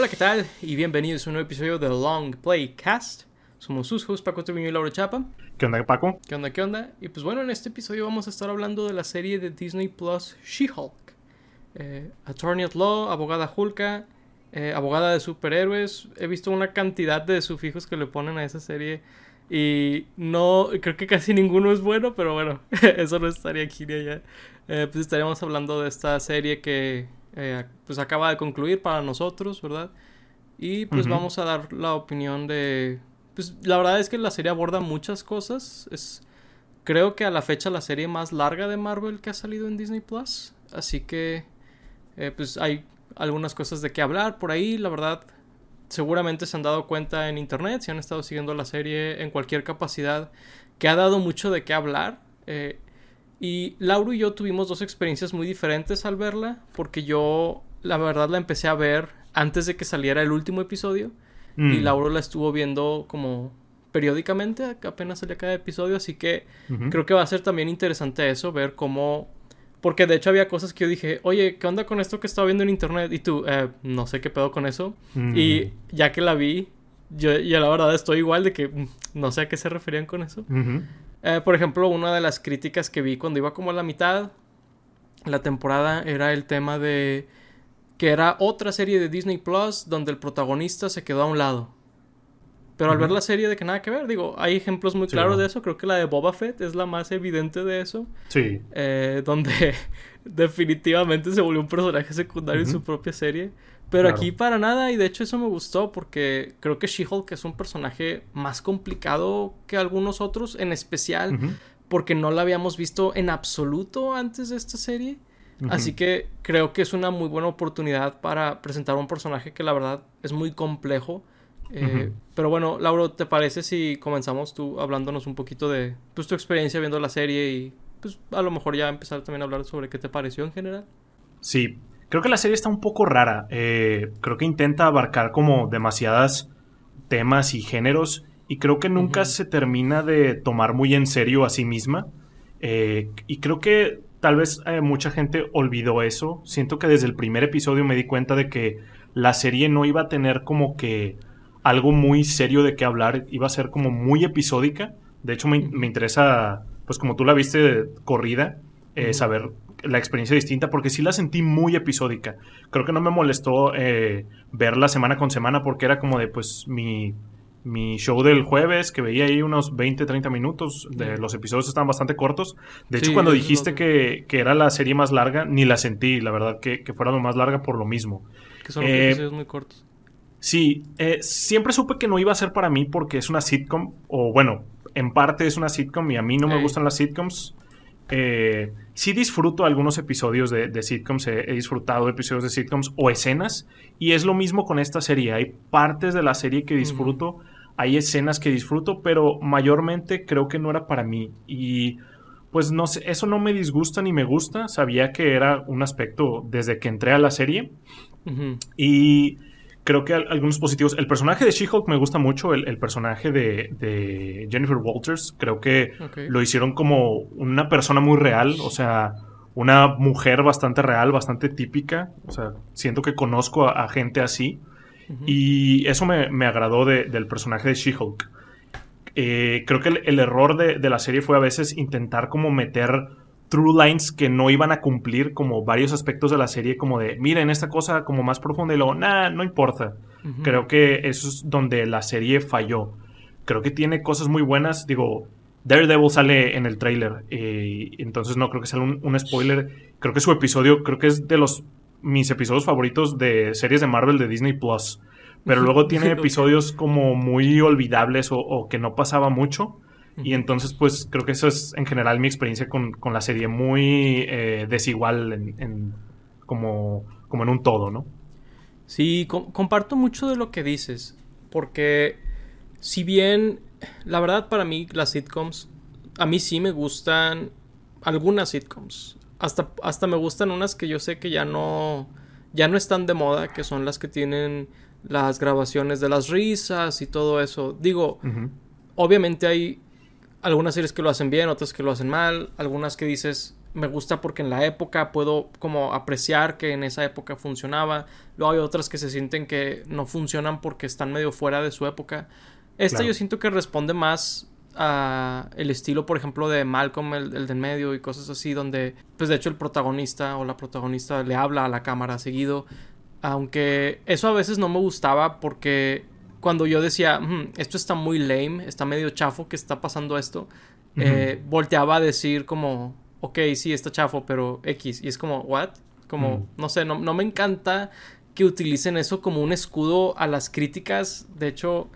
Hola, ¿qué tal? Y bienvenidos a un nuevo episodio de Long Play Cast. Somos sus hosts, Paco Treviño y Laura Chapa. ¿Qué onda, Paco? ¿Qué onda, qué onda? Y pues bueno, en este episodio vamos a estar hablando de la serie de Disney Plus She-Hulk. Eh, Attorney at Law, abogada Hulka, eh, abogada de superhéroes. He visto una cantidad de sufijos que le ponen a esa serie. Y no, creo que casi ninguno es bueno, pero bueno, eso no estaría aquí ni allá. Eh, pues estaríamos hablando de esta serie que eh, pues acaba de concluir para nosotros, ¿verdad? Y pues vamos a dar la opinión de... Pues la verdad es que la serie aborda muchas cosas. Es creo que a la fecha la serie más larga de Marvel que ha salido en Disney Plus. Así que eh, pues hay algunas cosas de qué hablar por ahí, la verdad. Seguramente se han dado cuenta en internet, si han estado siguiendo la serie en cualquier capacidad, que ha dado mucho de qué hablar. Eh, y Lauro y yo tuvimos dos experiencias muy diferentes al verla, porque yo, la verdad, la empecé a ver antes de que saliera el último episodio, y Mm. Lauro la estuvo viendo como periódicamente, apenas salía cada episodio, así que Ujú. creo que va a ser también interesante eso, ver cómo... Porque de hecho había cosas que yo dije, oye, ¿qué onda con esto que estaba viendo en internet? Y tú, "Eh, no sé qué pedo con eso. Mm. Y ya que la vi, yo ya la verdad estoy igual de que mm, no sé a qué se referían con eso. Ujú. Eh, por ejemplo, una de las críticas que vi cuando iba como a la mitad, la temporada, era el tema de que era otra serie de Disney Plus donde el protagonista se quedó a un lado. Pero al ver la serie de que nada que ver, digo, hay ejemplos muy Sí, claros ¿no? de eso. Creo que la de Boba Fett es la más evidente de eso. Sí. eh, donde definitivamente se volvió un personaje secundario en su propia serie. Pero Claro. aquí para nada, y de hecho eso me gustó porque creo que She-Hulk es un personaje más complicado que algunos otros, en especial porque no la habíamos visto en absoluto antes de esta serie. Así que creo que es una muy buena oportunidad para presentar un personaje que la verdad es muy complejo. Eh. Pero bueno, Lauro, ¿te parece si comenzamos tú hablándonos un poquito de pues, tu experiencia viendo la serie y pues a lo mejor ya empezar también a hablar sobre qué te pareció en general? Sí. Creo que la serie está un poco rara. Eh, creo que intenta abarcar como demasiadas temas y géneros. Y creo que nunca se termina de tomar muy en serio a sí misma. Eh, y creo que tal vez eh, mucha gente olvidó eso. Siento que desde el primer episodio me di cuenta de que la serie no iba a tener como que algo muy serio de qué hablar. Iba a ser como muy episódica. De hecho, me, me interesa, pues como tú la viste corrida, eh, saber la experiencia distinta, porque sí la sentí muy episódica. Creo que no me molestó eh, verla semana con semana, porque era como de, pues, mi, mi show del jueves, que veía ahí unos 20, 30 minutos. De, los episodios estaban bastante cortos. De hecho, Sí, cuando dijiste que, que era la serie más larga, ni la sentí, la verdad, que, que fuera lo más larga por lo mismo. Que son Eh, episodios muy cortos. Sí, eh, siempre supe que no iba a ser para mí porque es una sitcom, o bueno, en parte es una sitcom y a mí no me gustan las sitcoms. Eh, sí disfruto algunos episodios de, de sitcoms, he, he disfrutado episodios de sitcoms o escenas, y es lo mismo con esta serie. Hay partes de la serie que disfruto, hay escenas que disfruto, pero mayormente creo que no era para mí. Y pues no sé, eso no me disgusta ni me gusta. Sabía que era un aspecto desde que entré a la serie. Y creo que al- algunos positivos. El personaje de She-Hulk me gusta mucho. El, el personaje de, de Jennifer Walters. Creo que lo hicieron como una persona muy real. O sea, una mujer bastante real, bastante típica. O sea, siento que conozco a, a gente así. Y eso me, me agradó de- del personaje de She-Hulk. Eh, creo que el, el error de, de la serie fue a veces intentar como meter true lines que no iban a cumplir como varios aspectos de la serie como de miren esta cosa como más profunda y luego nah no importa creo que eso es donde la serie falló. Creo que tiene cosas muy buenas. Digo Daredevil sale en el trailer eh, entonces no creo que sea un, un spoiler. Creo que su episodio creo que es de los mis episodios favoritos de series de Marvel de Disney Plus. Pero luego tiene episodios como muy olvidables o, o que no pasaba mucho y entonces, pues creo que eso es en general mi experiencia con, con la serie, muy eh, desigual en, en- como, como en un todo, ¿no? Sí, com- comparto mucho de lo que dices, porque si bien, la verdad para mí las sitcoms, a mí sí me gustan algunas sitcoms, hasta, hasta me gustan unas que yo sé que ya no, ya no están de moda, que son las que tienen las grabaciones de las risas y todo eso. Digo, obviamente hay algunas series que lo hacen bien, otras que lo hacen mal, algunas que dices, me gusta porque en la época puedo como apreciar que en esa época funcionaba. Luego hay otras que se sienten que no funcionan porque están medio fuera de su época. Esta yo siento que responde más a el estilo, por ejemplo, de Malcolm, el, el de en medio y cosas así, donde, pues de hecho el protagonista o la protagonista le habla a la cámara seguido. Aunque eso a veces no me gustaba porque cuando yo decía, hmm, esto está muy lame, está medio chafo que está pasando esto, eh, volteaba a decir como, ok, sí, está chafo, pero X. Y es como, ¿what? Como, no sé, no, no me encanta que utilicen eso como un escudo a las críticas. De hecho,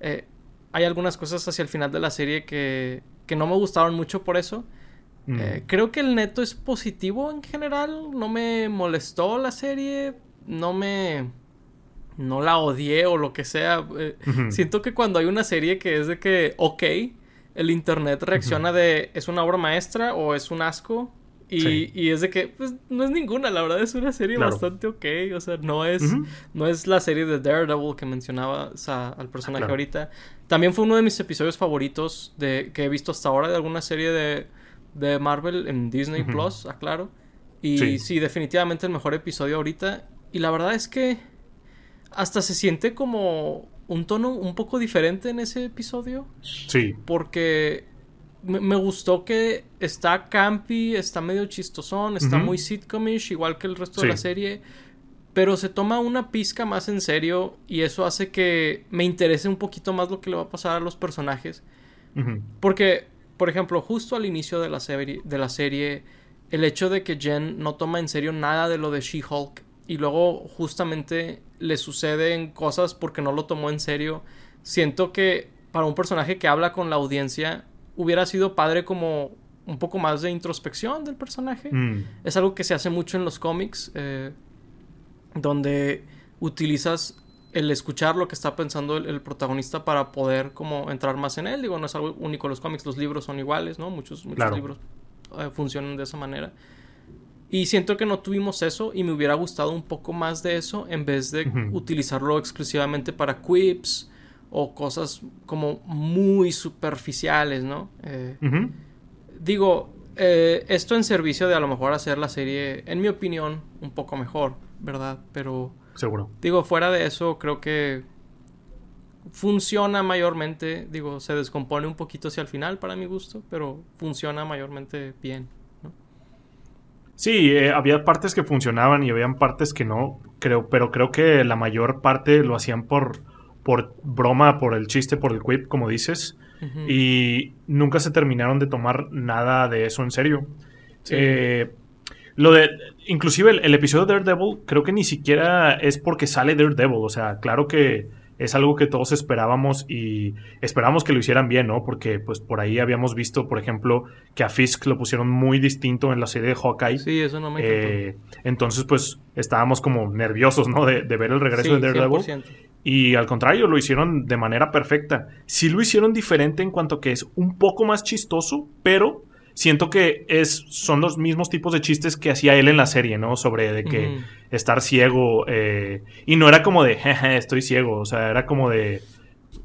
eh, hay algunas cosas hacia el final de la serie que, que no me gustaron mucho por eso. Eh, creo que el neto es positivo en general. No me molestó la serie. No me. No la odié o lo que sea. Eh, siento que cuando hay una serie que es de que, ok, el internet reacciona de es una obra maestra o es un asco. Y, es de que, pues, no es ninguna, la verdad es una serie bastante ok. O sea, no es, no es la serie de Daredevil que mencionaba al personaje ahorita. También fue uno de mis episodios favoritos de, que he visto hasta ahora de alguna serie de, de Marvel en Disney Plus, aclaro. Y sí. definitivamente el mejor episodio ahorita. Y la verdad es que hasta se siente como un tono un poco diferente en ese episodio. Sí. Porque me, gustó que está campy, está medio chistosón, está muy sitcomish, igual que el resto de la serie. Pero se toma una pizca más en serio y eso hace que me interese un poquito más lo que le va a pasar a los personajes. Porque, por ejemplo, justo al inicio de la, serie, de la serie, el hecho de que Jen no toma en serio nada de lo de She-Hulk y luego justamente le suceden cosas porque no lo tomó en serio. Siento que para un personaje que habla con la audiencia hubiera sido padre como un poco más de introspección del personaje. Mm. Es algo que se hace mucho en los cómics, eh, donde utilizas el escuchar lo que está pensando el, protagonista para poder como entrar más en él. Digo, no es algo único los cómics, los libros son iguales, ¿no? Muchos, muchos libros eh, funcionan de esa manera. Y siento que no tuvimos eso y me hubiera gustado un poco más de eso en vez de utilizarlo exclusivamente para quips o cosas como muy superficiales, ¿no? Eh, digo, eh, esto en servicio de a lo mejor hacer la serie, en mi opinión, un poco mejor, ¿verdad? Pero... Seguro. Digo, fuera de eso, creo que funciona mayormente, digo, se descompone un poquito hacia el final para mi gusto, pero funciona mayormente bien. Sí, eh, había partes que funcionaban y habían partes que no, creo, pero creo que la mayor parte lo hacían por, por broma, por el chiste, por el quip, como dices, y nunca se terminaron de tomar nada de eso en serio. Eh, lo de, inclusive el, el, episodio de Daredevil, creo que ni siquiera es porque sale Daredevil, o sea, claro que es algo que todos esperábamos y esperábamos que lo hicieran bien, ¿no? Porque pues por ahí habíamos visto, por ejemplo, que a Fisk lo pusieron muy distinto en la serie de Hawkeye. Sí, eso no me eh, Entonces pues estábamos como nerviosos, ¿no? De, ver el regreso de Daredevil. Y al contrario, lo hicieron de manera perfecta. Sí lo hicieron diferente en cuanto que es un poco más chistoso, pero siento que es, son los mismos tipos de chistes que hacía él en la serie, ¿no? Sobre de que estar ciego. Eh, y no era como de, jeje, estoy ciego. O sea, era como de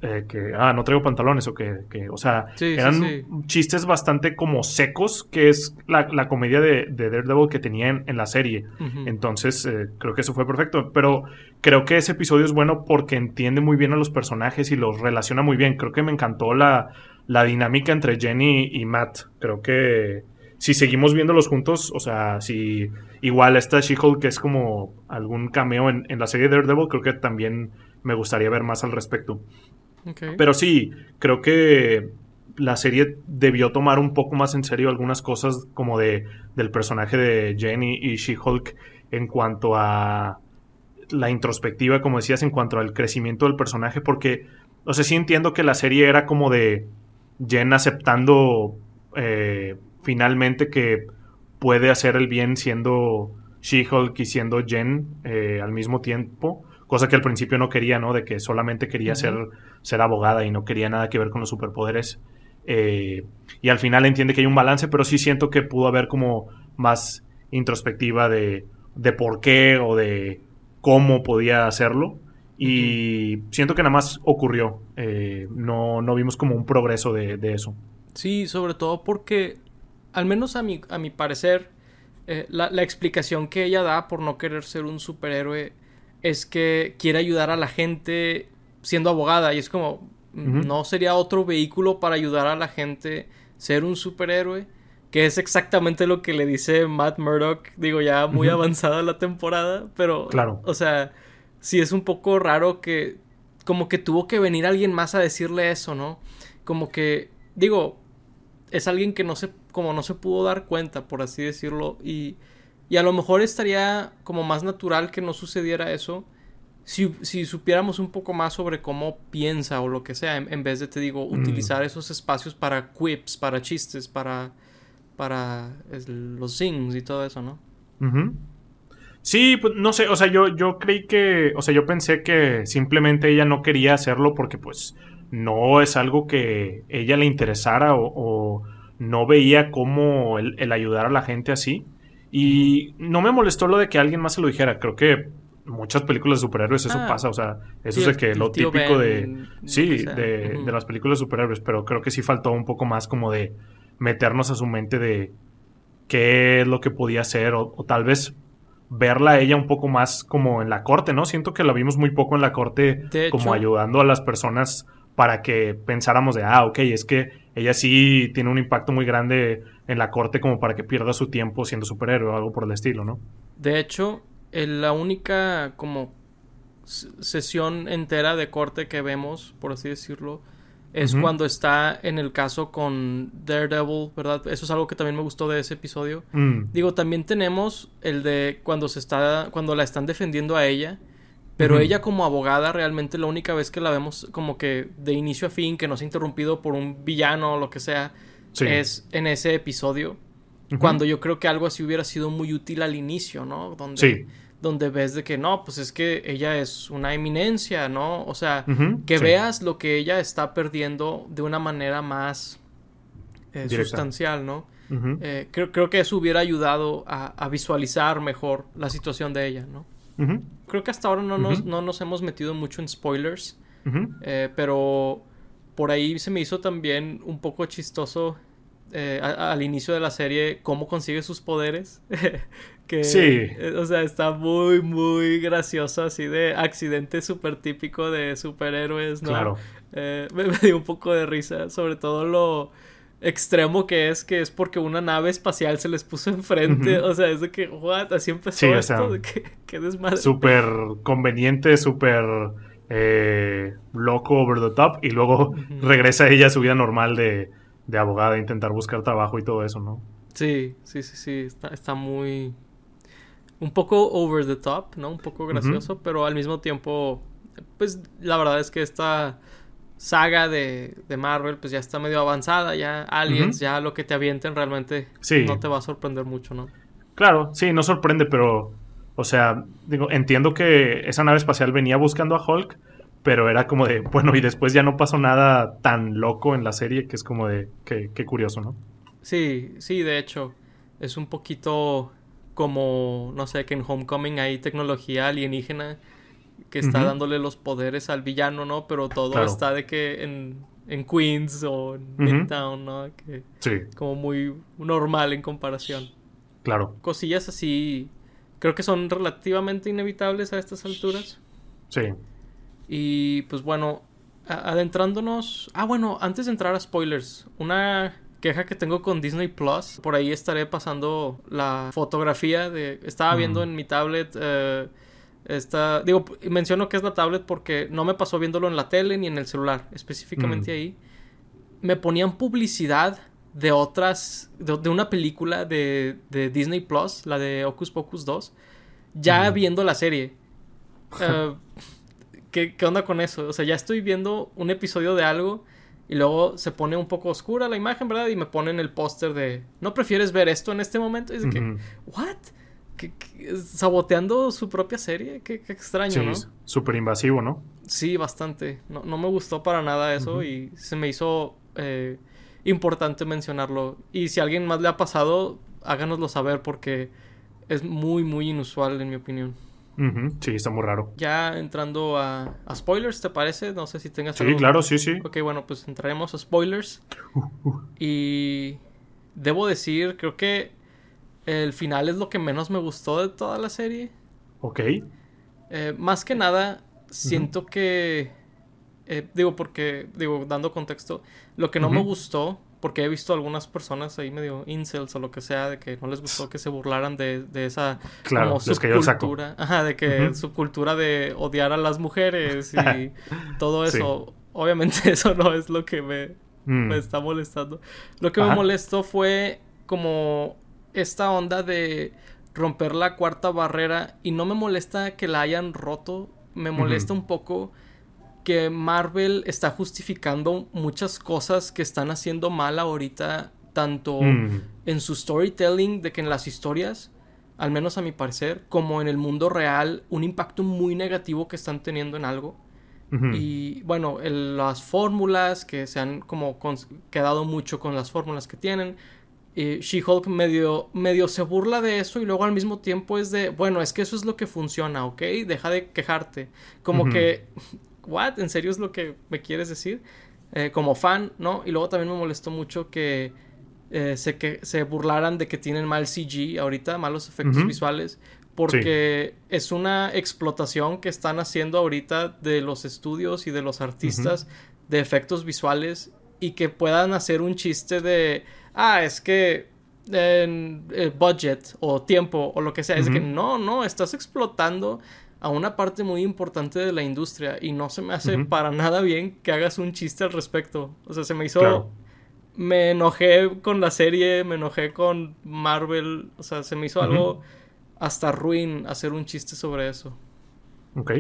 eh, que, ah, no traigo pantalones o que, que o sea, eran chistes bastante como secos, que es la, comedia de, de, Daredevil que tenía en, la serie. Entonces, eh, creo que eso fue perfecto. Pero creo que ese episodio es bueno porque entiende muy bien a los personajes y los relaciona muy bien. Creo que me encantó la la dinámica entre Jenny y Matt. Creo que si seguimos viéndolos juntos, o sea, si igual esta She-Hulk que es como algún cameo en, la serie de Daredevil, creo que también me gustaría ver más al respecto. Pero sí, creo que la serie debió tomar un poco más en serio algunas cosas como de del personaje de Jenny y She-Hulk en cuanto a la introspectiva, como decías, en cuanto al crecimiento del personaje, porque, o sea, sí entiendo que la serie era como de Jen aceptando eh, finalmente que puede hacer el bien siendo She-Hulk y siendo Jen eh, al mismo tiempo, cosa que al principio no quería, ¿no? De que solamente quería ser, ser abogada y no quería nada que ver con los superpoderes. Eh, y al final entiende que hay un balance, pero sí siento que pudo haber como más introspectiva de, de por qué o de cómo podía hacerlo. Y siento que nada más ocurrió. Eh, no, no, vimos como un progreso de, eso. Sí, sobre todo porque al menos a mi, a mi parecer, eh, la, la, explicación que ella da por no querer ser un superhéroe es que quiere ayudar a la gente siendo abogada. Y es como, no sería otro vehículo para ayudar a la gente ser un superhéroe. Que es exactamente lo que le dice Matt Murdock, digo, ya muy avanzada la temporada, pero, claro. o sea, sí es un poco raro que, como que tuvo que venir alguien más a decirle eso, ¿no? Como que, digo, es alguien que no se, como no se pudo dar cuenta, por así decirlo, y, y a lo mejor estaría como más natural que no sucediera eso si, si, supiéramos un poco más sobre cómo piensa o lo que sea, en, vez de, te digo, Mm. utilizar esos espacios para quips, para chistes, para, para los sings y todo eso, ¿no? Sí, pues no sé, o sea, yo, yo creí que, o sea, yo pensé que simplemente ella no quería hacerlo porque pues no es algo que ella le interesara o, o no veía cómo el, el, ayudar a la gente así. Y no me molestó lo de que alguien más se lo dijera, creo que muchas películas de superhéroes eso Ah. pasa, o sea, eso es de que lo típico Ben, de, sí, sea. de, de las películas de superhéroes, pero creo que sí faltó un poco más como de meternos a su mente de qué es lo que podía hacer o, o tal vez verla a ella un poco más como en la corte, ¿no? Siento que la vimos muy poco en la corte De como hecho- ayudando a las personas para que pensáramos de, ah, ok, es que ella sí tiene un impacto muy grande en la corte como para que pierda su tiempo siendo superhéroe o algo por el estilo, ¿no? De hecho, la única como sesión entera de corte que vemos, por así decirlo, es cuando está en el caso con Daredevil, ¿verdad? Eso es algo que también me gustó de ese episodio. Mm, Digo, también tenemos el de cuando se está cuando la están defendiendo a ella, pero ella como abogada realmente la única vez que la vemos como que de inicio a fin que no se ha interrumpido por un villano o lo que sea sí. es en ese episodio. Cuando yo creo que algo así hubiera sido muy útil al inicio, ¿no? Donde, Sí. donde ves de que no, pues es que ella es una eminencia, ¿no? O sea, que sí. veas lo que ella está perdiendo de una manera más eh, sustancial, ¿no? Eh, creo, creo que eso hubiera ayudado a, a visualizar mejor la situación de ella, ¿no? Creo que hasta ahora no, nos, no nos hemos metido mucho en spoilers, eh, pero por ahí se me hizo también un poco chistoso eh, a- al inicio de la serie cómo consigue sus poderes. que, Sí. eh, o sea, está muy, muy gracioso, así de accidente súper típico de superhéroes, ¿no? Claro. Me, me dio un poco de risa, sobre todo lo extremo que es, que es porque una nave espacial se les puso enfrente. O sea, es de que, what, así empezó Sí, o esto, sea, de que, que desmadre. Súper conveniente, súper eh, loco, over the top. Y luego regresa ella a su vida normal de, de abogada, intentar buscar trabajo y todo eso, ¿no? Sí, sí, sí, sí, está, está muy... Un poco over the top, ¿no? Un poco gracioso, pero al mismo tiempo, pues la verdad es que esta saga de, de Marvel, pues ya está medio avanzada, ya Aliens, ya lo que te avienten realmente Sí. no te va a sorprender mucho, ¿no? Claro, sí, no sorprende, pero, o sea, digo, entiendo que esa nave espacial venía buscando a Hulk, pero era como de, bueno, y después ya no pasó nada tan loco en la serie que es como de, qué, qué curioso, ¿no? Sí, sí, de hecho, es un poquito como, no sé, que en Homecoming hay tecnología alienígena que está dándole los poderes al villano, ¿no? Pero todo Claro. está de que en, en Queens o en. Midtown, ¿no? Que Sí, como muy normal en comparación. claro, Cosillas así, creo que son relativamente inevitables a estas alturas. sí. Y pues bueno, adentrándonos. Ah, bueno, antes de entrar a spoilers, una queja que tengo con Disney Plus. Por ahí estaré pasando la fotografía de. Estaba Mm. viendo en mi tablet. eh, esta, digo, menciono que es la tablet porque no me pasó viéndolo en la tele ni en el celular, específicamente Mm. ahí. Me ponían publicidad de otras, de, de una película de, de Disney Plus, la de Ocus Pocus 2, ya Mm. viendo la serie. Eh, ¿qué, ¿Qué onda con eso? O sea, ya estoy viendo un episodio de algo y luego se pone un poco oscura la imagen, ¿verdad? Y me ponen el póster de, ¿no prefieres ver esto en este momento? Y es de que, Ujú. ¿what? ¿Qué- qué- ¿Saboteando su propia serie? Qué, qué extraño, Sí, ¿no? súper invasivo, ¿no? Sí, bastante. No, no me gustó para nada eso y se me hizo eh, importante mencionarlo. Y si a alguien más le ha pasado, háganoslo saber porque es muy, muy inusual en mi opinión. Sí, está muy raro. Ya entrando a, a spoilers, ¿te parece? No sé si tengas Sí, algo- claro, sí, sí. Ok, bueno, pues entraremos a spoilers. Y debo decir, creo que el final es lo que menos me gustó de toda la serie. Ok. Eh, más que nada, siento que... eh, digo, porque, digo, dando contexto, lo que no me gustó, porque he visto algunas personas ahí medio incels o lo que sea, de que no les gustó que se burlaran de, de esa Claro, como subcultura. Ajá, de que Ujú. subcultura de odiar a las mujeres y todo Sí. eso. Obviamente eso no es lo que me, Mm, me está molestando. Lo que Ajá. me molestó fue como esta onda de romper la cuarta barrera y no me molesta que la hayan roto, me molesta un poco que Marvel está justificando muchas cosas que están haciendo mal ahorita, tanto mm, en su storytelling, de que en las historias, al menos a mi parecer, como en el mundo real, un impacto muy negativo que están teniendo en algo. Y bueno, el- las fórmulas que se han como quedado mucho con las fórmulas que tienen. Eh, She-Hulk medio, medio se burla de eso y luego al mismo tiempo es de, bueno, es que eso es lo que funciona, ¿ok? Deja de quejarte. Como que, ¿what? ¿En serio es lo que me quieres decir? Eh, como fan, ¿no? Y luego también me molestó mucho que eh, se, que se burlaran de que tienen mal CG ahorita, malos efectos visuales, porque es una explotación que están haciendo ahorita de los estudios y de los artistas de efectos visuales y que puedan hacer un chiste de, ah, es que en eh, budget o tiempo o lo que sea, es que no, no, estás explotando a una parte muy importante de la industria y no se me hace para nada bien que hagas un chiste al respecto. O sea, se me hizo Claro. me enojé con la serie, me enojé con Marvel, o sea, se me hizo algo hasta ruin hacer un chiste sobre eso. Ok.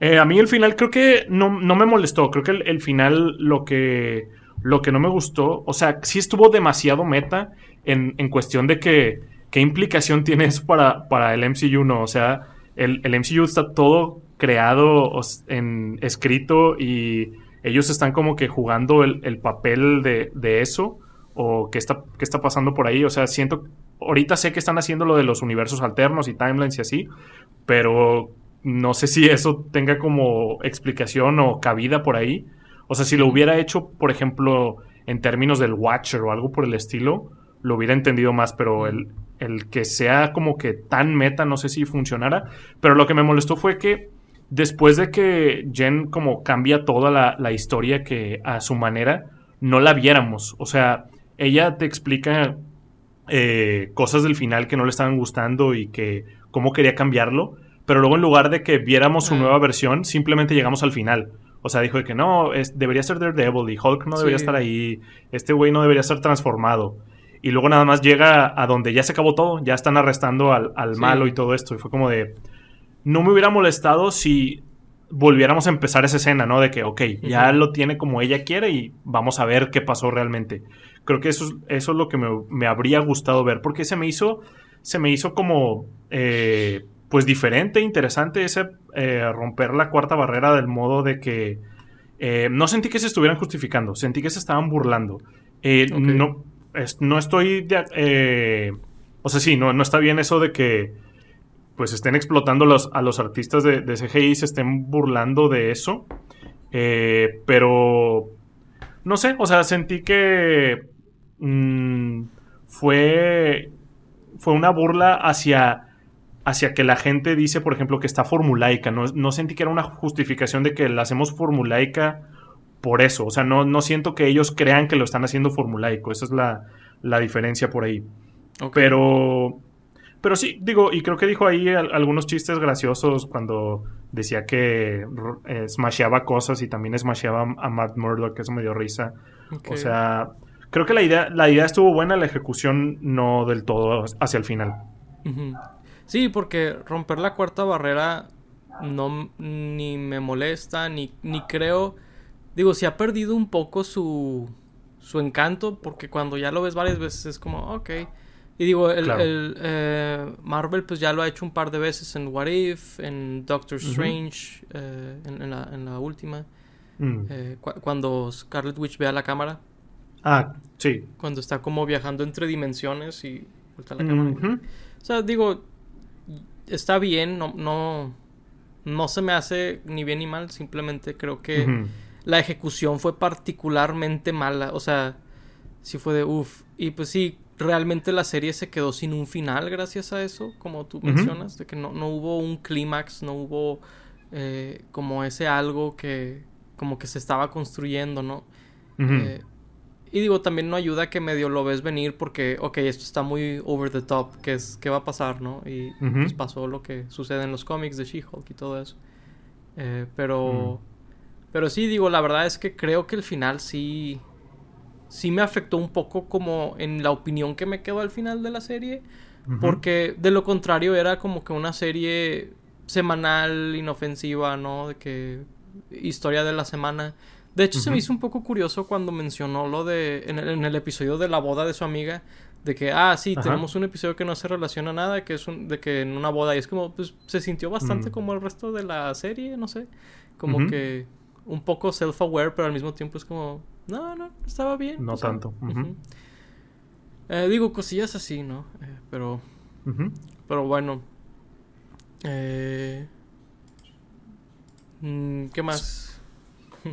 Eh, a mí el final creo que no, no me molestó. Creo que el, el final lo que, lo que no me gustó, o sea, sí estuvo demasiado meta en, en cuestión de que qué implicación tiene eso para, para el MCU, ¿no? O sea, el, el MCU está todo creado, en, escrito y ellos están como que jugando el, el papel de, de eso o qué está, qué está pasando por ahí. O sea, siento, ahorita sé que están haciendo lo de los universos alternos y timelines y así, pero no sé si eso tenga como explicación o cabida por ahí. O sea, si lo hubiera hecho, por ejemplo, en términos del Watcher o algo por el estilo, lo hubiera entendido más, pero el, el que sea como que tan meta, no sé si funcionara. Pero lo que me molestó fue que después de que Jen como cambia toda la, la historia que a su manera, no la viéramos. O sea, ella te explica eh, cosas del final que no le estaban gustando y que cómo quería cambiarlo, pero luego en lugar de que viéramos su nueva versión, simplemente llegamos al final. O sea, dijo de que no, es, debería ser Daredevil y Hulk no debería Sí. estar ahí, este güey no debería estar transformado. Y luego nada más llega a donde ya se acabó todo, ya están arrestando al, al Sí. malo y todo esto. Y fue como de, no me hubiera molestado si volviéramos a empezar esa escena, ¿no? De que, ok, ya lo tiene como ella quiere y vamos a ver qué pasó realmente. Creo que eso es, eso es lo que me, me habría gustado ver, porque se me hizo, se me hizo como, eh, pues diferente, interesante ese eh, romper la cuarta barrera del modo de que eh, no sentí que se estuvieran justificando, sentí que se estaban burlando. Eh, no, es- no estoy, de- o sea, sí, no, no está bien eso de que pues estén explotando los, a los artistas de, de CGI, se estén burlando de eso. Pero no sé, o sea, sentí que mm, fue, fue una burla hacia, hacia que la gente dice, por ejemplo, que está formulaica. No, no sentí que era una justificación de que la hacemos formulaica por eso. O sea, no, no siento que ellos crean que lo están haciendo formulaico. Esa es la, la diferencia por ahí. Pero, pero sí, digo, y creo que dijo ahí al- algunos chistes graciosos cuando decía que eh, smasheaba cosas y también smasheaba a Matt Murdock, que eso me dio risa. O sea, creo que la idea, la idea estuvo buena, la ejecución no del todo hacia el final. Ujú. Sí, porque romper la cuarta barrera no ni me molesta, ni, ni creo. Digo, si ha perdido un poco su, su encanto, porque cuando ya lo ves varias veces es como, ok. Y digo, el, Claro. el, eh, Marvel pues ya lo ha hecho un par de veces en What If, en Doctor. Strange, eh, en, en la, en la última, Mm. eh, cu- cuando Scarlet Witch ve a la cámara, Ah, sí. cuando está como viajando entre dimensiones y vuelta a la cámara. Ujú. O sea, digo, está bien, no, no, no se me hace ni bien ni mal, simplemente creo que la ejecución fue particularmente mala. O sea, sí fue de uff. Y pues sí, realmente la serie se quedó sin un final gracias a eso, como tú mencionas, de que no, no hubo un clímax, no hubo eh, como ese algo que como que se estaba construyendo, ¿no? Eh, y digo, también no ayuda que medio lo ves venir porque, ok, esto está muy over the top, ¿qué, es, qué va a pasar, no? Y pues pasó lo que sucede en los cómics de She-Hulk y todo eso. Eh, pero, pero sí, digo, la verdad es que creo que el final sí, sí me afectó un poco como en la opinión que me quedó al final de la serie. Porque de lo contrario era como que una serie semanal, inofensiva, ¿no? De que historia de la semana. De hecho, se me hizo un poco curioso cuando mencionó lo de. En el, episodio de la boda de su amiga. De que, ah, sí, tenemos un episodio que no se relaciona a nada, que es un, de que en una boda. Y es como, pues, se sintió bastante como el resto de la serie, no sé. Como que un poco self-aware, pero al mismo tiempo es como, no, no, estaba bien. No tanto. Eh, digo, cosillas así, ¿no? Eh, pero, pero bueno. Eh, mm, ¿Qué más?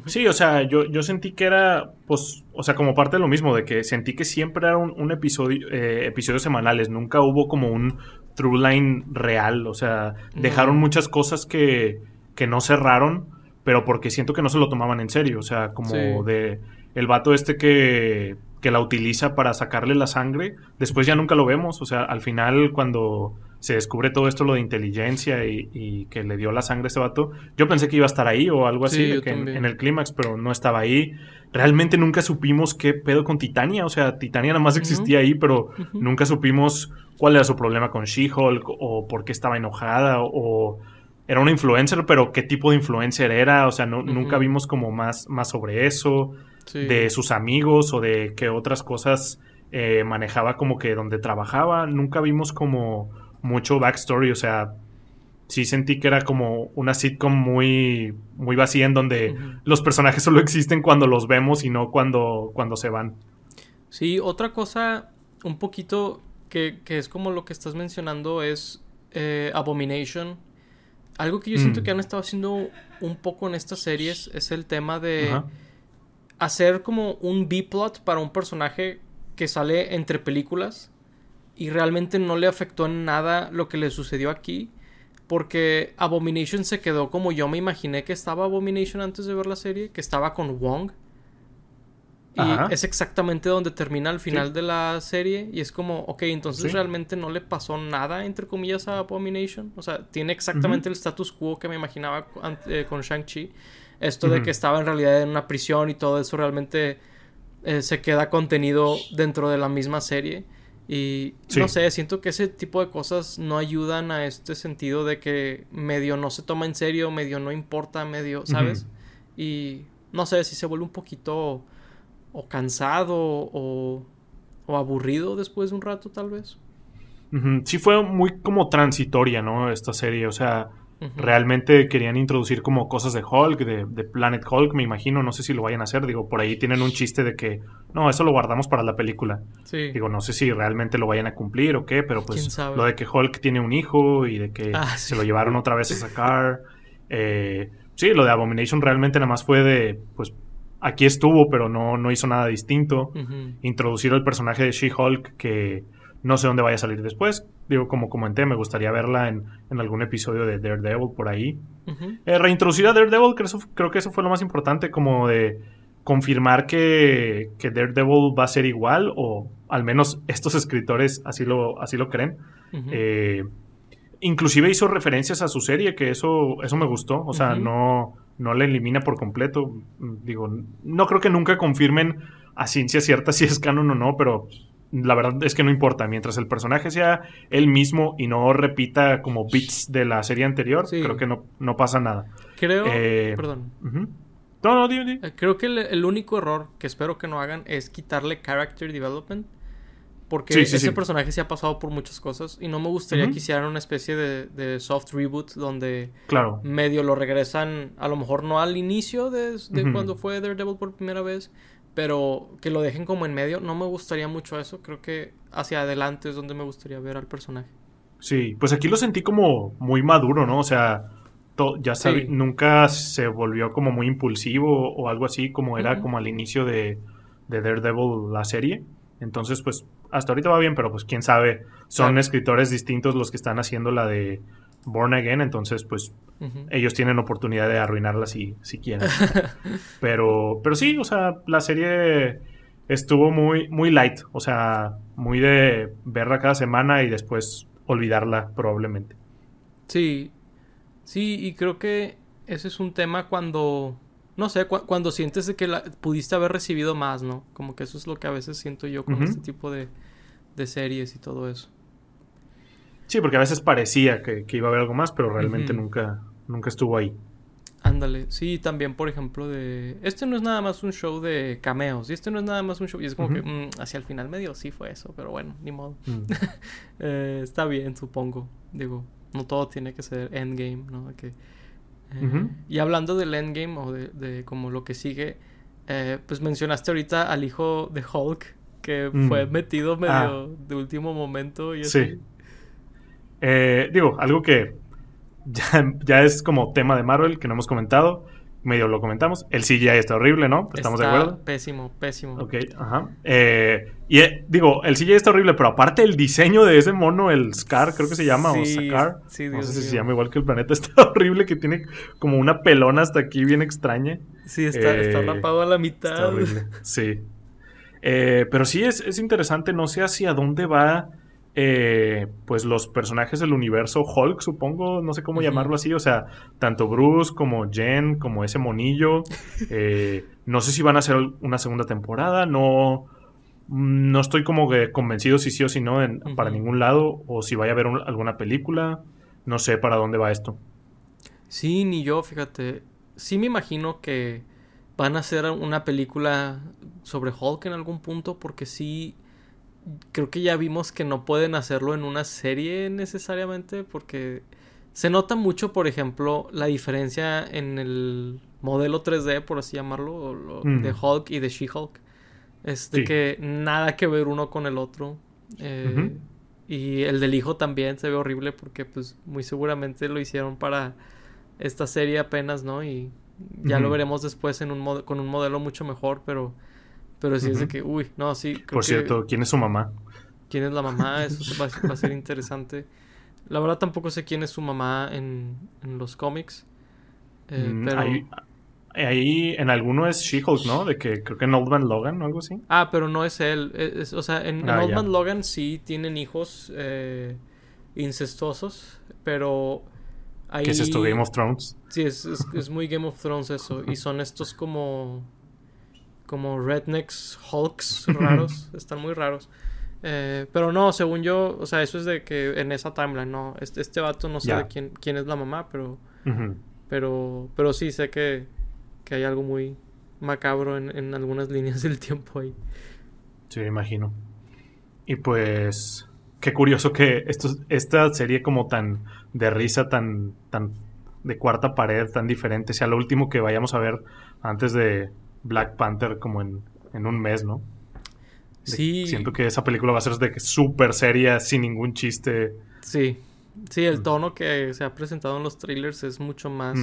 Sí, o sea, yo, yo sentí que era, pues, o sea, como parte de lo mismo, de que sentí que siempre era un, episodio, episodios semanales, nunca hubo como un true line real, o sea, dejaron muchas cosas que, que no cerraron, pero porque siento que no se lo tomaban en serio, o sea, como de el vato este que, que la utiliza para sacarle la sangre, después ya nunca lo vemos, o sea, al final cuando se descubre todo esto, lo de inteligencia y, que le dio la sangre a ese vato, yo pensé que iba a estar ahí o algo así, que en, el clímax, pero no estaba ahí. Realmente nunca supimos qué pedo con Titania, o sea, Titania nada más existía ahí, pero nunca supimos cuál era su problema con She-Hulk o por qué estaba enojada o era una influencer, pero qué tipo de influencer era, o sea, no, nunca vimos como más, más sobre eso, de sus amigos o de qué otras cosas eh, manejaba como que donde trabajaba, nunca vimos como mucho backstory, o sea, sí sentí que era como una sitcom muy, muy vacía en donde los personajes solo existen cuando los vemos y no cuando, cuando se van. Sí, otra cosa un poquito que, que es como lo que estás mencionando es eh, Abomination algo que yo siento mm. que han estado haciendo un poco en estas series es el tema de hacer como un B-plot para un personaje que sale entre películas y realmente no le afectó en nada lo que le sucedió aquí. Porque Abomination se quedó como yo me imaginé que estaba Abomination antes de ver la serie, que estaba con Wong. Y es exactamente donde termina al final de la serie. Y es como, ok, entonces realmente no le pasó nada, entre comillas, a Abomination. O sea, tiene exactamente el status quo que me imaginaba eh, con Shang-Chi. Esto de que estaba en realidad en una prisión y todo eso realmente eh, se queda contenido dentro de la misma serie. Y no sé, siento que ese tipo de cosas no ayudan a este sentido de que medio no se toma en serio, medio no importa, medio, ¿sabes? Y no sé si se vuelve un poquito o cansado o, o aburrido después de un rato tal vez. Sí fue muy como transitoria, ¿no? Esta serie, o sea, realmente querían introducir como cosas de Hulk, de, Planet Hulk, me imagino, no sé si lo vayan a hacer, digo, por ahí tienen un chiste de que, no, eso lo guardamos para la película. Sí. Digo, no sé si realmente lo vayan a cumplir o qué, pero pues lo de que Hulk tiene un hijo y de que ah, se lo llevaron otra vez a sacar. Eh, sí, lo de Abomination realmente nada más fue de, pues aquí estuvo, pero no, no hizo nada distinto. Introducir el personaje de She-Hulk, que no sé dónde vaya a salir después. Digo, como comenté, me gustaría verla en, algún episodio de Daredevil por ahí. Eh, reintroducir a Daredevil, creo, creo, que eso fue lo más importante, como de confirmar que, que, Daredevil va a ser igual, o al menos estos escritores así lo, así lo creen. Eh, inclusive hizo referencias a su serie, que eso, eso me gustó. O sea, no no la elimina por completo. Digo, no creo que nunca confirmen a ciencia cierta si es canon o no, pero la verdad es que no importa. Mientras el personaje sea él mismo y no repita como bits de la serie anterior, creo que no, no pasa nada. Creo. Eh, perdón. No, no, dime, eh, Creo que el, único error que espero que no hagan es quitarle character development. Porque ese personaje se ha pasado por muchas cosas y no me gustaría que hicieran una especie de, soft reboot donde claro. medio lo regresan, a lo mejor no al inicio de, cuando fue Daredevil por primera vez, pero que lo dejen como en medio. No me gustaría mucho eso, creo que hacia adelante es donde me gustaría ver al personaje. Sí, pues aquí lo sentí como muy maduro, ¿no? O sea, ya nunca se volvió como muy impulsivo o algo así como era como al inicio de de Daredevil la serie. Entonces, pues hasta ahorita va bien, pero pues quién sabe, son escritores distintos los que están haciendo la de Born Again, entonces pues ellos tienen oportunidad de arruinarla si, si quieren. pero, pero sí, o sea, la serie estuvo muy, muy light, o sea, muy de verla cada semana y después olvidarla probablemente. Sí, sí, y creo que ese es un tema cuando, no sé, cuando sientes que la, pudiste haber recibido más, ¿no? Como que eso es lo que a veces siento yo con este tipo de, de series y todo eso. Sí, porque a veces parecía que, iba a haber algo más, pero realmente nunca, nunca estuvo ahí. Ándale, sí, también por ejemplo de... Este no es nada más un show de cameos, y este no es nada más un show, y es como que mm, hacia el final medio sí fue eso, pero bueno, ni modo. Mm. Eh, está bien, supongo. Digo, no todo tiene que ser endgame, ¿no? Que, eh, Y hablando del endgame o de, como lo que sigue, eh, pues mencionaste ahorita al hijo de Hulk, que mm. fue metido medio ah. de último momento y así. Sí. Eh, digo, algo que ya, es como tema de Marvel que no hemos comentado. Medio lo comentamos. El CGI está horrible, ¿no? ¿Estamos de acuerdo? Pésimo, pésimo. Ok, ajá. Eh, y eh, digo, el CGI está horrible, pero aparte el diseño de ese mono, el Scar, creo que se llama, o Scar. Sí, no sé si se llama igual que el planeta. Está horrible, que tiene como una pelona hasta aquí bien extraña. Sí, está, está rapado a la mitad. Está horrible, sí. pero sí es, es interesante, no sé hacia dónde va eh, pues los personajes del universo Hulk, supongo, no sé cómo llamarlo así, o sea, tanto Bruce como Jen, como ese monillo, eh, no sé si van a hacer una segunda temporada, no, no estoy como que convencido si sí o si no para ningún lado, o si vaya a haber alguna película, no sé para dónde va esto. Sí, ni yo, fíjate, sí me imagino que van a hacer una película sobre Hulk en algún punto, porque sí creo que ya vimos que no pueden hacerlo en una serie necesariamente porque se nota mucho, por ejemplo, la diferencia en el modelo 3D, por así llamarlo, de Hulk y de She-Hulk. Es de que nada que ver uno con el otro. Eh, y el del hijo también se ve horrible porque pues muy seguramente lo hicieron para esta serie apenas, ¿no? Y ya lo veremos después en un con un modelo mucho mejor, pero pero sí es de que, uy, no, sí. Por cierto, ¿quién es su mamá? ¿Quién es la mamá? Eso va, a ser interesante. La verdad tampoco sé quién es su mamá en, los cómics. Eh, mm, pero... ahí, en alguno es She-Hulk, ¿no? De que creo que en Old Man Logan o algo así. Ah, pero no es él. o sea, en, ah, Old Man Logan sí tienen hijos eh, incestuosos, pero... ¿Qué es esto? ¿Game of Thrones? Sí, es, es muy Game of Thrones eso. Y son estos como como rednecks, hulks raros, están muy raros. Eh, pero no, según yo, o sea, eso es de que en esa timeline, no, este, este vato no sé de quién, quién es la mamá, pero, pero, pero sí sé que, que hay algo muy macabro en, en, algunas líneas del tiempo ahí. Sí, me imagino. Y pues, qué curioso que esto, esta serie como tan de risa, tan, tan de cuarta pared, tan diferente, sea lo último que vayamos a ver antes de, Black Panther como en, un mes, ¿no? sí. Siento que esa película va a ser de súper seria, sin ningún chiste. Sí. Sí, el mm. tono que se ha presentado en los trailers es mucho más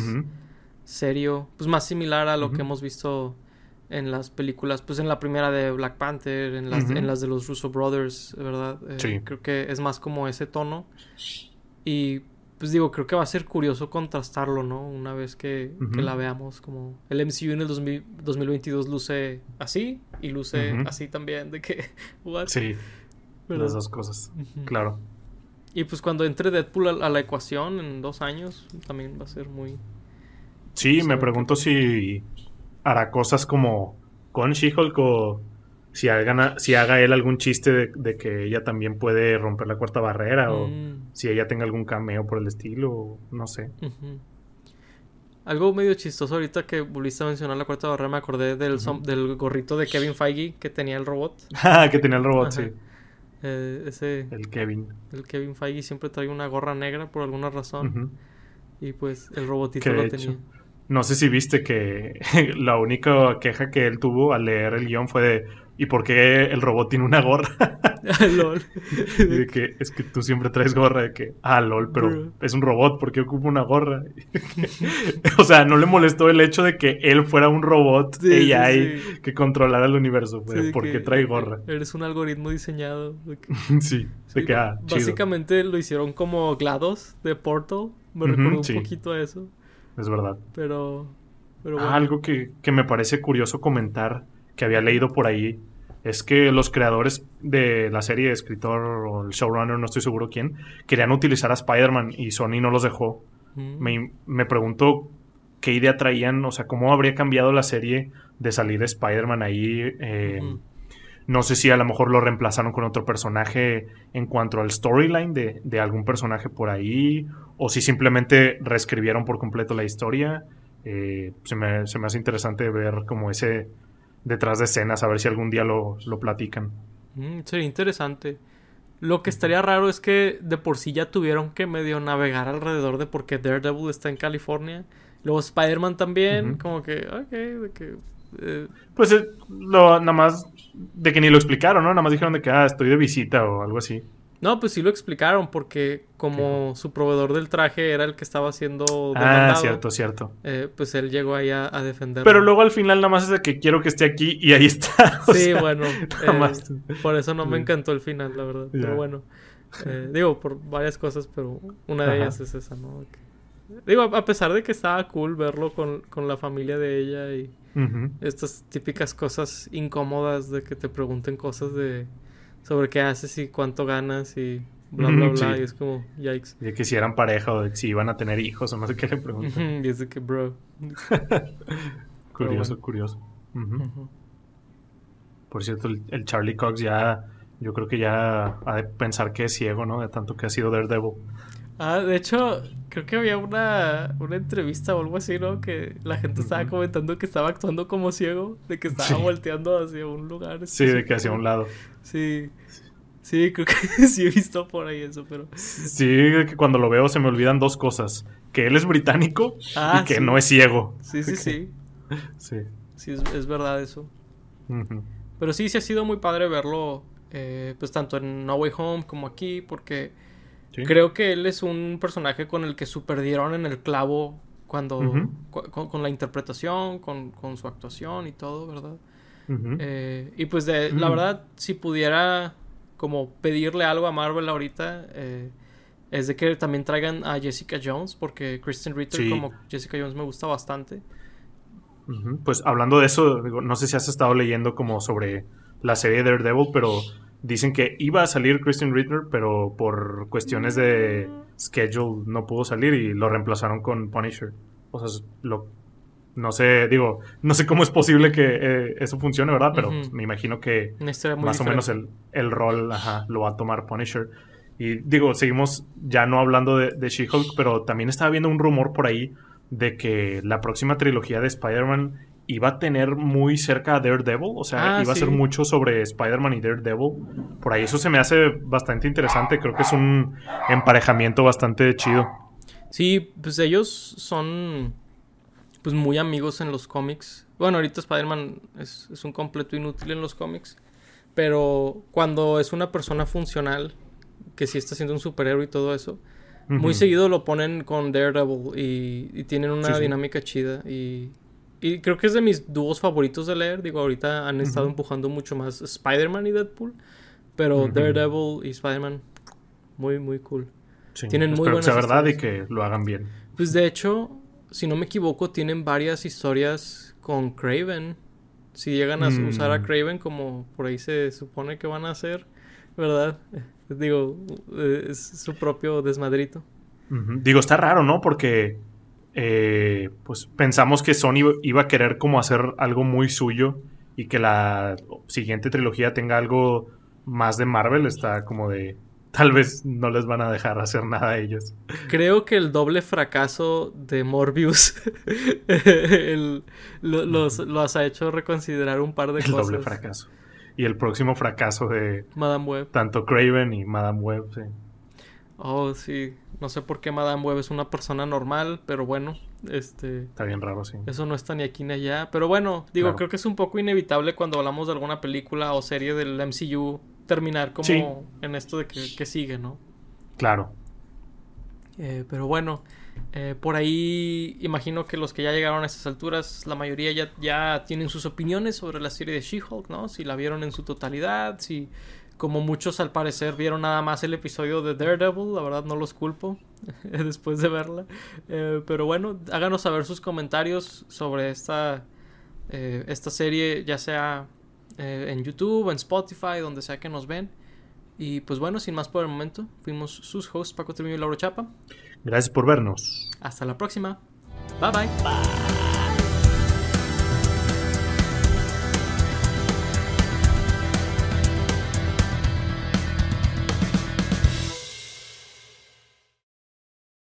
serio, pues más similar a lo que hemos visto en las películas, pues en la primera de Black Panther, en las, en las de los Russo Brothers, ¿verdad? Eh, sí. Creo que es más como ese tono. Y pues digo, creo que va a ser curioso contrastarlo, ¿no? Una vez que, la veamos, como el MCU en el 2022 luce así y luce así también, de que... Sí, las dos cosas, claro. Y pues cuando entre Deadpool a, la ecuación en dos años, también va a ser muy... Sí, me pregunto si hará cosas como con She-Hulk o si haga, si haga él algún chiste de, que ella también puede romper la cuarta barrera o mm. si ella tenga algún cameo por el estilo, no sé. Algo medio chistoso ahorita que volviste a mencionar la cuarta barrera, me acordé del, del gorrito de Kevin Feige que tenía el robot. Ah, que tenía el robot, sí. Eh, ese, el Kevin. El Kevin Feige siempre trae una gorra negra por alguna razón. Y pues el robotito lo tenía. no sé si viste que la única queja que él tuvo al leer el guion fue de ¿y por qué el robot tiene una gorra? Ah, lol. de que es que tú siempre traes gorra de que, ah, lol, pero Bro. es un robot, ¿por qué ocupa una gorra? o sea, no le molestó el hecho de que él fuera un robot Sí, AI sí. que controlara el universo, de ¿por qué que trae gorra? Eres un algoritmo diseñado. de que- sí, Sí, queda chido. Básicamente lo hicieron como GLaDOS de Portal. Me recordó un poquito a eso. Es verdad. Pero. Pero Ah, algo que, que me parece curioso comentar, que había leído por ahí, es que los creadores de la serie, escritor o el showrunner, no estoy seguro quién, querían utilizar a Spider-Man y Sony no los dejó. Mm. Me, me pregunto qué idea traían, o sea, cómo habría cambiado la serie de salir Spider-Man ahí. eh. No sé si a lo mejor lo reemplazaron con otro personaje en cuanto al storyline de, de algún personaje por ahí, o si simplemente reescribieron por completo la historia. Eh, se, me, se me hace interesante ver como ese detrás de escenas, a ver si algún día lo, lo platican. Mm, sería interesante. Lo que estaría raro es que de por sí ya tuvieron que medio navegar alrededor de por qué Daredevil está en California. Luego Spider-Man también, como que, ok, de que... eh, Pues eh, lo, nada más de que ni lo explicaron, ¿no? Nada más dijeron de que ah, estoy de visita o algo así. No, pues sí lo explicaron porque como su proveedor del traje era el que estaba siendo Ah, cierto, cierto. eh, pues él llegó ahí a, a defenderlo. Pero luego al final nada más es de que quiero que esté aquí y ahí está. o Sí, sea, bueno, nada eh, más. por eso no me encantó el final, la verdad. Pero bueno, eh, digo, por varias cosas, pero una de Ajá. ellas es esa, ¿no? Que- digo, a pesar de que estaba cool verlo con, con la familia de ella y estas típicas cosas incómodas de que te pregunten cosas de sobre qué haces y cuánto ganas y bla, bla, bla. sí. Y es como, yikes. De que si eran pareja o de que si iban a tener hijos o no sé qué le preguntan. y es de que, bro. curioso, bueno. curioso. Por cierto, el, el Charlie Cox ya, yo creo que ya ha de pensar que es ciego, ¿no? De tanto que ha sido Daredevil. Ah, de hecho, creo que había una, una entrevista o algo así, ¿no? Que la gente estaba comentando que estaba actuando como ciego, de que estaba Sí. volteando hacia un lugar. Sí, de que hacia un lado. Sí. Sí, creo que sí he visto por ahí eso, pero. Sí, que cuando lo veo se me olvidan dos cosas. Que él es británico Ah, y que sí. no es ciego. Sí, sí, sí. Sí. Sí, es, es verdad eso. Pero sí, sí ha sido muy padre verlo, eh, pues tanto en No Way Home como aquí, porque Sí. creo que él es un personaje con el que super dieron en el clavo cuando. Cu- con, con la interpretación, con, con su actuación y todo, ¿verdad? Eh, y pues de, la verdad, si pudiera como pedirle algo a Marvel ahorita, eh, es de que también traigan a Jessica Jones, porque Kristen Ritter Sí. como Jessica Jones me gusta bastante. Pues hablando de eso, digo, no sé si has estado leyendo como sobre la serie Daredevil, pero dicen que iba a salir Kristen Ritter, pero por cuestiones de schedule no pudo salir y lo reemplazaron con Punisher. O sea, lo, no sé, digo, no sé cómo es posible que eh, eso funcione, ¿verdad? Pero me imagino que más o menos el, el rol ajá, lo va a tomar Punisher. Y digo, seguimos ya no hablando de, de She-Hulk, pero también estaba viendo un rumor por ahí de que la próxima trilogía de Spider-Man iba a tener muy cerca a Daredevil, o sea, Ah, iba a ser mucho sobre Spider-Man y Daredevil. Por ahí eso se me hace bastante interesante, creo que es un emparejamiento bastante chido. Sí, pues ellos son pues muy amigos en los cómics. Bueno, ahorita Spider-Man es, es un completo inútil en los cómics. Pero cuando es una persona funcional, que sí está siendo un superhéroe y todo eso, muy seguido lo ponen con Daredevil y, y tienen una Sí, sí. dinámica chida. Y, y creo que es de mis dúos favoritos de leer. Digo, ahorita han estado empujando mucho más Spider-Man y Deadpool. Pero. Daredevil y Spider-Man, muy, muy cool. Sí, tienen muy buenas verdad y que lo hagan bien. Pues de hecho, si no me equivoco, tienen varias historias con Craven. Si llegan a Mm. usar a Craven como por ahí se supone que van a hacer, ¿verdad? Eh, Digo, eh, es su propio desmadrito. Digo, está raro, ¿no? Porque eh, pues pensamos que Sony iba a querer como hacer algo muy suyo y que la siguiente trilogía tenga algo más de Marvel. Está como de... Tal vez no les van a dejar hacer nada a ellos. Creo que el doble fracaso de Morbius el- lo- los, los ha hecho reconsiderar un par de El cosas. doble fracaso. Y el próximo fracaso de Madame Web. tanto Craven y Madame Web. sí. Oh, sí. No sé por qué Madame Web es una persona normal, pero bueno, este... Está bien raro, sí. Eso no está ni aquí ni allá. Pero bueno, digo, Claro. creo que es un poco inevitable cuando hablamos de alguna película o serie del MCU terminar como en esto de que, sigue, ¿no? Claro. Eh, pero bueno, eh, por ahí imagino que los que ya llegaron a estas alturas, la mayoría ya, ya tienen sus opiniones sobre la serie de She-Hulk, ¿no? Si la vieron en su totalidad, si como muchos al parecer vieron nada más el episodio de Daredevil, la verdad no los culpo después de verla. Eh, pero bueno, háganos saber sus comentarios sobre esta, esta serie, ya sea eh, en YouTube, en Spotify, donde sea que nos ven. Y pues bueno, sin más por el momento, fuimos sus hosts Paco Trimillo y Lauro Chapa. Gracias por vernos. Hasta la próxima. Bye bye. Bye.